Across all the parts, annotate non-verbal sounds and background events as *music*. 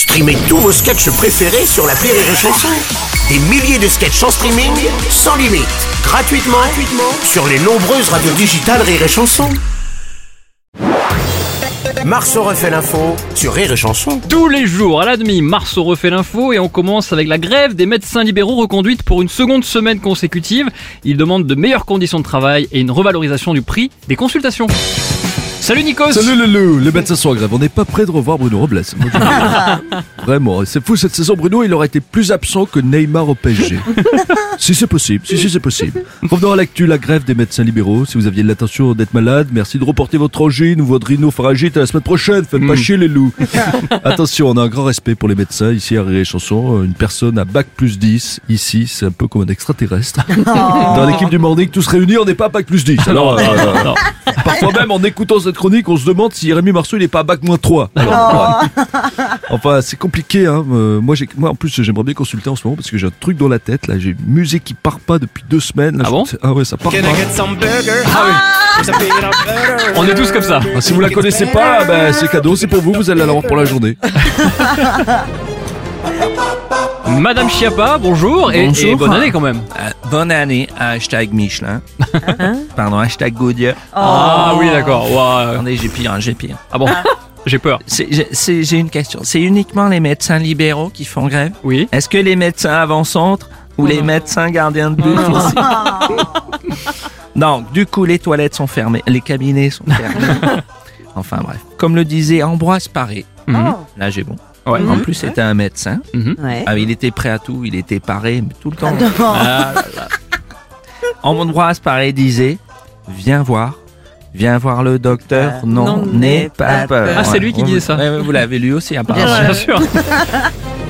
Streamez tous vos sketchs préférés sur la Rire et Chanson. Des milliers de sketchs en streaming, sans limite, gratuitement, sur les nombreuses radios digitales Rire et Chanson. Marceau refait l'info sur Rire et Chanson. Tous les jours à la demi, Marceau refait l'info et on commence avec la grève des médecins libéraux reconduite pour une seconde semaine consécutive. Ils demandent de meilleures conditions de travail et une revalorisation du prix des consultations. Salut Nikos Salut Loulou, les médecins sont en grève. On n'est pas prêt de revoir Bruno Robles. *laughs* Vraiment, c'est fou cette saison. Bruno, il aurait été plus absent que Neymar au PSG. *laughs* si c'est possible, si, si c'est possible. Revenons à l'actu, la grève des médecins libéraux. Si vous aviez l'intention d'être malade, merci de reporter votre angine ou votre rhinopharyngite à la semaine prochaine. Faites pas chier les loups. *laughs* Attention, on a un grand respect pour les médecins ici à Rire et Chanson. Une personne à bac plus 10, ici, c'est un peu comme un extraterrestre. Dans l'équipe du Morning, tous réunis, on n'est pas à bac plus 10. Alors, euh, Non. Parfois même, en écoutant cette chronique, on se demande si Rémi Marceau il est pas à bac moins 3. Alors, ouais. Enfin, c'est compliqué. Hein. Euh, moi, j'ai, moi, en plus, j'aimerais bien consulter en ce moment parce que j'ai un truc dans la tête. Là, j'ai une musique qui part pas depuis deux semaines. Là, Ah bon? Ah ouais, ça part pas. On est tous comme ça. Ah, si vous la connaissez pas, bah, c'est cadeau, c'est pour vous. Vous allez l'avoir pour la journée. *laughs* Madame Chiappa, bonjour, et, Bonjour. et bonne année quand même. Euh, bonne année, hashtag Michelin. *laughs* Pardon, hashtag Gaudier. Ah oui d'accord. Attendez, j'ai pire, hein, j'ai pire. Ah bon? J'ai peur. C'est- J'ai une question. C'est uniquement les médecins libéraux qui font grève? Oui. Est-ce que les médecins avant-centre ou les médecins gardiens de but aussi? *laughs* Non, du coup, les toilettes sont fermées, les cabinets sont fermés. *laughs* Enfin bref. Comme le disait Ambroise Paré, Mhm. là j'ai bon. Ouais. En plus, c'était un médecin. Mhm. Ouais. Ah, il était prêt à tout, il était paré mais tout le temps. Ah là là. Ambroise *laughs* Paré disait Viens voir, viens voir le docteur, Euh, non, non, n'aie pas peur. Ah, c'est lui qui Ouais, disait ouais, ça. ouais, Vous l'avez lu aussi, apparemment. Bien sûr. *laughs* *laughs*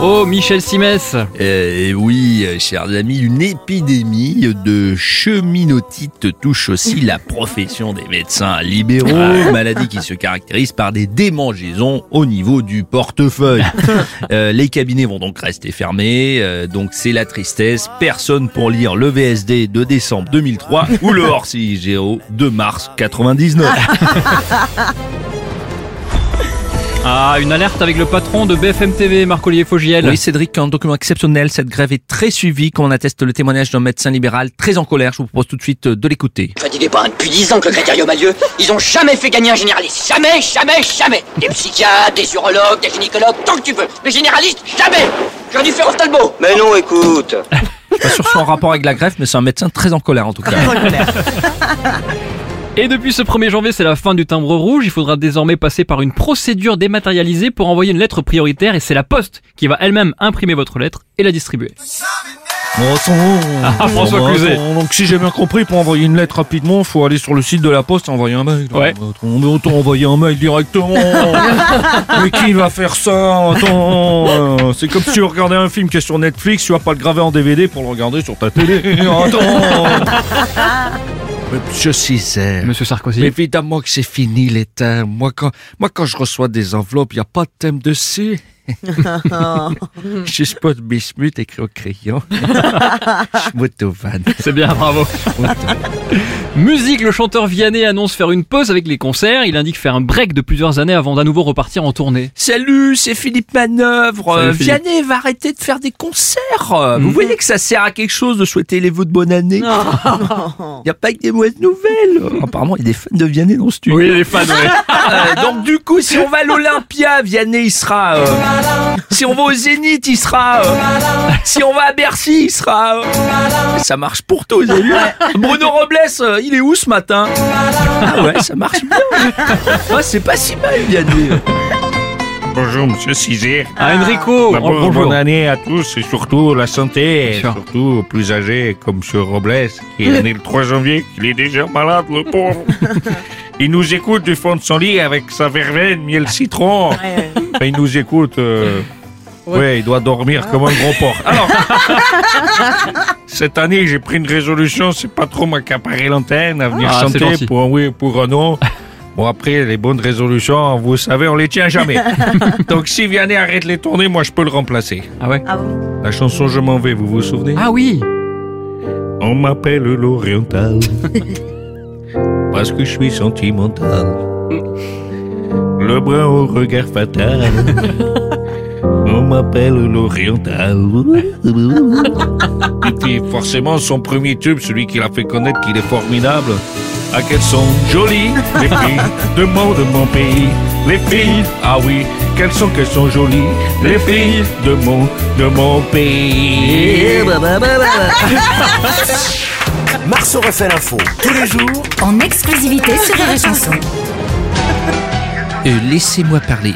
Oh, Michel Simès. Euh, oui, euh, chers amis, une épidémie de cheminotite touche aussi la profession des médecins libéraux, *laughs* maladie qui se caractérise par des démangeaisons au niveau du portefeuille. *laughs* Euh, les cabinets vont donc rester fermés, euh, donc c'est la tristesse. Personne pour lire le VSD de décembre 2003 ou le *laughs* hors-CIGO de mars 99. Ah, une alerte avec le patron de BFM TV, Marc-Olivier Fogiel. Oui, Cédric, un document exceptionnel. Cette grève est très suivie, comme on atteste le témoignage d'un médecin libéral très en colère. Je vous propose tout de suite euh, de l'écouter. Fatiguez pas, hein, depuis 10 ans que le critérium a lieu, ils ont jamais fait gagner un généraliste. Jamais, jamais, jamais. Des psychiatres, des urologues, des gynécologues, tant que tu veux. Les généralistes, jamais. J'aurais dû faire Ostalbo. Mais non, écoute. Pas sûr son rapport avec la grève, mais c'est un médecin très en colère en tout cas. *laughs* Et depuis ce 1er janvier, c'est la fin du timbre rouge. Il faudra désormais passer par une procédure dématérialisée pour envoyer une lettre prioritaire et c'est la poste qui va elle-même imprimer votre lettre et la distribuer. Ah, François Cluzet. Donc, si j'ai bien compris, pour envoyer une lettre rapidement, faut aller sur le site de la Poste et envoyer un mail. Ouais. On peut autant envoyer un mail directement. *laughs* Mais qui va faire ça? Attends, euh, c'est comme si tu regardais un film qui est sur Netflix, tu vas pas le graver en DVD pour le regarder sur ta télé. *laughs* Attends. *laughs* Je sais. Monsieur Sarkozy. Évidemment que c'est fini les thèmes. Moi quand, moi, quand je reçois des enveloppes, il n'y a pas de thème dessus. *laughs* Juste pas de bismuth écrit au crayon. *laughs* Je. C'est bien, bravo. Musique, le chanteur Vianney annonce faire une pause avec les concerts. Il indique faire un break de plusieurs années avant d'à nouveau repartir en tournée. Salut, c'est Philippe Manœuvre. Salut, Philippe. Vianney va arrêter de faire des concerts. Vous Mhm. voyez que ça sert à quelque chose de souhaiter les vœux de bonne année *laughs* Il n'y a pas que des mauvaises nouvelles. Euh, Apparemment, il y a des fans de Vianney dans ce studio. Oui, les fans, ouais. Euh, donc du coup, si on va à l'Olympia, Vianney il sera. euh, si on va au Zénith, il sera. euh, si on va à Bercy, il sera. euh, ça marche pour tous, vous avez vu Bruno Robles, euh, il est où ce matin? Ah ouais, ça marche bien. Ouais, c'est pas si mal, Vianney. Bonjour, monsieur Cizé. Ah, Enrico. Oh, bon- bonjour. Bonne année à tous et surtout la santé, et surtout aux plus âgés comme monsieur Robles qui est né le 3 janvier, qu'il est déjà malade, le pauvre. *laughs* Il nous écoute du fond de son lit avec sa verveine, miel citron. Enfin, il nous écoute. euh, Ouais, il doit dormir comme un gros porc. Alors, *laughs* cette année, j'ai pris une résolution, c'est pas trop m'accaparer l'antenne, à venir Ah, chanter pour un oui ou pour un non. Bon, après, les bonnes résolutions, vous savez, on les tient jamais. *laughs* Donc, si Vianney arrête les tournées, moi, je peux le remplacer. Ah ouais. Ah bon La chanson Je m'en vais, vous vous souvenez? Ah oui. On m'appelle l'Oriental *laughs* parce que je suis sentimental. le brun au regard fatal. *laughs* On m'appelle l'oriental. *laughs* Et puis forcément son premier tube, celui qui l'a fait connaître qu'il est formidable. Ah qu'elles sont jolies, les filles de mon, de mon pays. Les filles, ah oui, qu'elles sont, qu'elles sont jolies. Les filles de mon, de mon pays. *laughs* Marceau refait l'info tous les jours En exclusivité sur Rire et Chanson. Euh, Laissez-moi parler.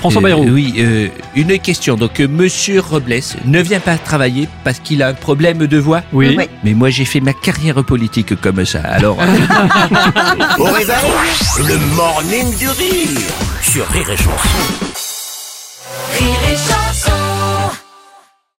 François Euh, Bayrou. Oui, euh, une question. Donc, euh, Monsieur Robles ne vient pas travailler parce qu'il a un problème de voix Oui. Mais moi, j'ai fait ma carrière politique comme ça. Alors, *laughs* au réveil. Le morning du rire sur Rire et Chanson. Rire et Chanson.